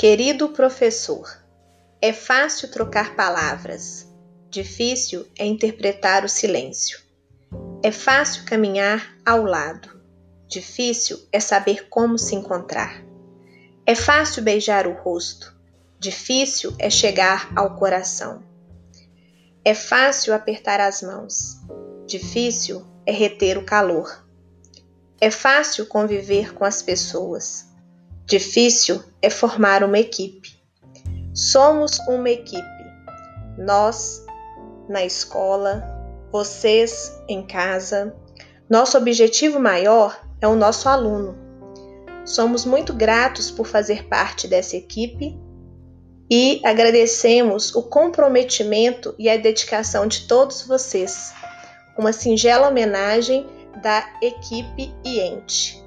Querido professor, é fácil trocar palavras, difícil é interpretar o silêncio. É fácil caminhar ao lado, difícil é saber como se encontrar. É fácil beijar o rosto, difícil é chegar ao coração. É fácil apertar as mãos, difícil é reter o calor. É fácil conviver com as pessoas, difícil é formar uma equipe. Somos uma equipe, nós na escola, vocês em casa. Nosso objetivo maior é o nosso aluno. Somos muito gratos por fazer parte dessa equipe e agradecemos o comprometimento e a dedicação de todos vocês. Uma singela homenagem da equipe IENTE.